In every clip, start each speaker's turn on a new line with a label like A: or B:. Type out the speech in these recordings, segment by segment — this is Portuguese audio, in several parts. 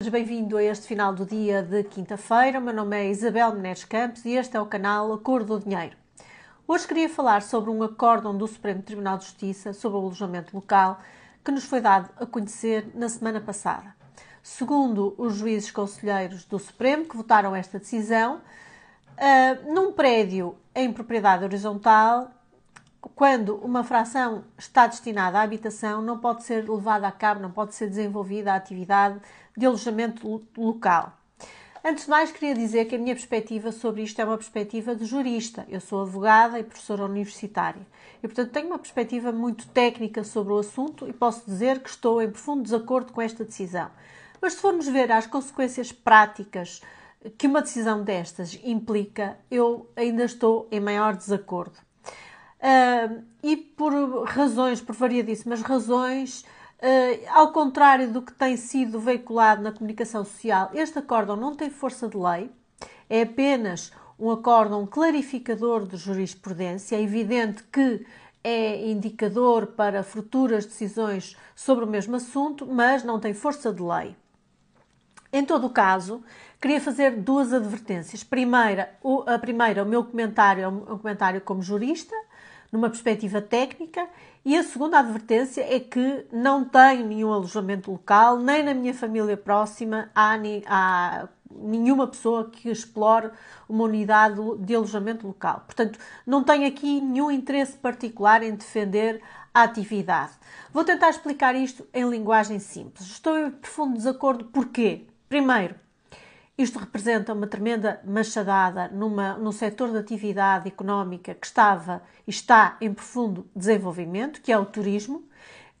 A: Bem-vindo a este final do dia de quinta-feira. Meu nome é Isabel Menezes Campos e este é o canal Acordo do Dinheiro. Hoje queria falar sobre um acórdão do Supremo Tribunal de Justiça sobre o alojamento local que nos foi dado a conhecer na semana passada. Segundo os juízes conselheiros do Supremo que votaram esta decisão, uh, num prédio em propriedade horizontal, quando uma fração está destinada à habitação, não pode ser levada a cabo, não pode ser desenvolvida a atividade de alojamento local. Antes de mais, queria dizer que a minha perspectiva sobre isto é uma perspectiva de jurista. Eu sou advogada e professora universitária. E, portanto, tenho uma perspectiva muito técnica sobre o assunto e posso dizer que estou em profundo desacordo com esta decisão. Mas, se formos ver as consequências práticas que uma decisão destas implica, eu ainda estou em maior desacordo. Uh, e por razões, por variadíssimas razões, ao contrário do que tem sido veiculado na comunicação social, este acórdão não tem força de lei, é apenas um acórdão clarificador de jurisprudência. É evidente que é indicador para futuras decisões sobre o mesmo assunto, mas não tem força de lei. Em todo o caso, queria fazer duas advertências. Primeira, a primeira, o meu comentário é um comentário como jurista, numa perspectiva técnica, e a segunda advertência é que não tenho nenhum alojamento local, nem na minha família próxima há, há nenhuma pessoa que explore uma unidade de alojamento local. Portanto, não tenho aqui nenhum interesse particular em defender a atividade. Vou tentar explicar isto em linguagem simples. Estou em profundo desacordo. Porquê? Primeiro, isto representa uma tremenda machadada numa, num setor de atividade económica que estava e está em profundo desenvolvimento, que é o turismo,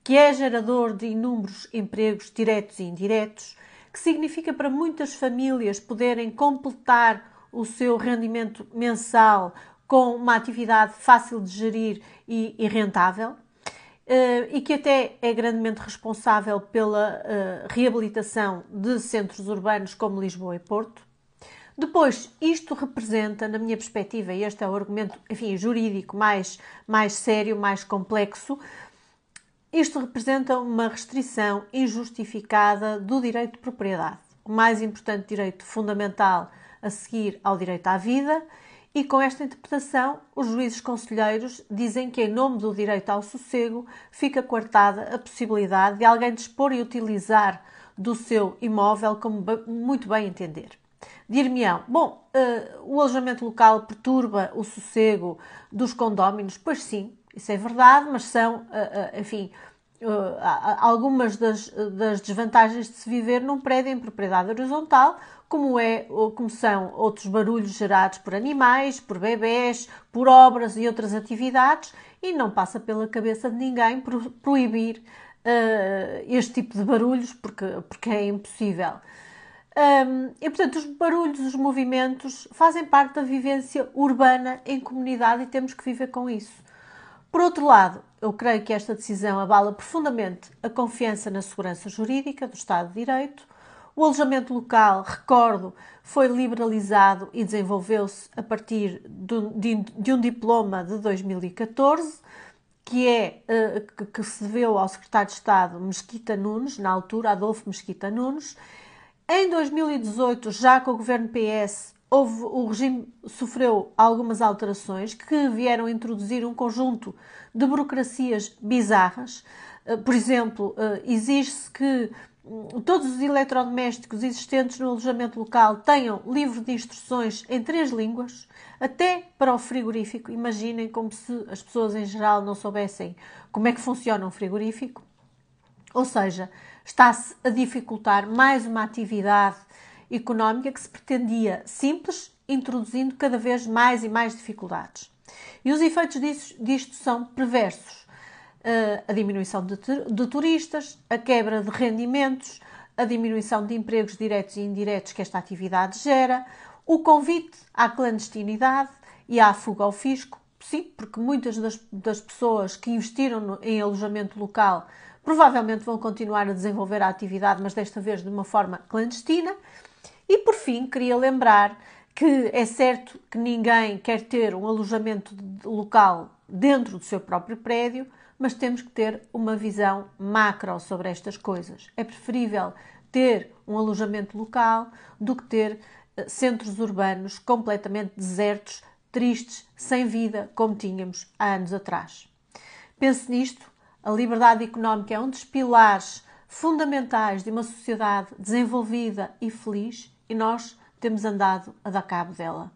A: que é gerador de inúmeros empregos diretos e indiretos, que significa para muitas famílias poderem completar o seu rendimento mensal com uma atividade fácil de gerir e, e rentável uh, e que até é grandemente responsável pela uh, reabilitação de centros urbanos como Lisboa e Porto. Depois, isto representa, na minha perspectiva, e este é o argumento, enfim, jurídico mais, mais sério, mais complexo, isto representa uma restrição injustificada do direito de propriedade, o mais importante direito fundamental a seguir ao direito à vida e com esta interpretação, os juízes conselheiros dizem que, em nome do direito ao sossego, fica coartada a possibilidade de alguém dispor e utilizar do seu imóvel como muito bem entender. Dir-me-ão, bom, uh, o alojamento local perturba o sossego dos condóminos? Pois sim, isso é verdade, mas são, uh, uh, enfim, algumas das, das desvantagens de se viver num prédio em propriedade horizontal, como, é, como são outros barulhos gerados por animais, por bebés, por obras e outras atividades, e não passa pela cabeça de ninguém proibir uh, este tipo de barulhos, porque, porque é impossível. Um, e portanto, os barulhos, os movimentos fazem parte da vivência urbana em comunidade e temos que viver com isso. Por outro lado, eu creio que esta decisão abala profundamente a confiança na segurança jurídica do Estado de Direito o alojamento local, recordo, foi liberalizado e desenvolveu-se a partir de, um diploma de 2014, que, é, uh, que, se ao secretário de Estado Mesquita Nunes, na altura, Adolfo Mesquita Nunes. Em 2018, já com o governo PS, houve, o regime sofreu algumas alterações que vieram introduzir um conjunto de burocracias bizarras. Uh, por exemplo, uh, exige-se que todos os eletrodomésticos existentes no alojamento local tenham livro de instruções em três línguas, até para o frigorífico. Imaginem como se as pessoas em geral não soubessem como é que funciona um frigorífico. Ou seja, está-se a dificultar mais uma atividade económica que se pretendia simples, introduzindo cada vez mais e mais dificuldades. E os efeitos disso, disto são perversos a diminuição de, de turistas, a quebra de rendimentos, a diminuição de empregos diretos e indiretos que esta atividade gera, o convite à clandestinidade e à fuga ao fisco. Sim, porque muitas das, das pessoas que investiram no, em alojamento local provavelmente vão continuar a desenvolver a atividade, mas desta vez de uma forma clandestina. E por fim, queria lembrar que é certo que ninguém quer ter um alojamento local dentro do seu próprio prédio, mas temos que ter uma visão macro sobre estas coisas. É preferível ter um alojamento local do que ter eh, centros urbanos completamente desertos, tristes, sem vida, como tínhamos há anos atrás. Pense nisto, a liberdade económica é um dos pilares fundamentais de uma sociedade desenvolvida e feliz e nós temos andado a dar cabo dela.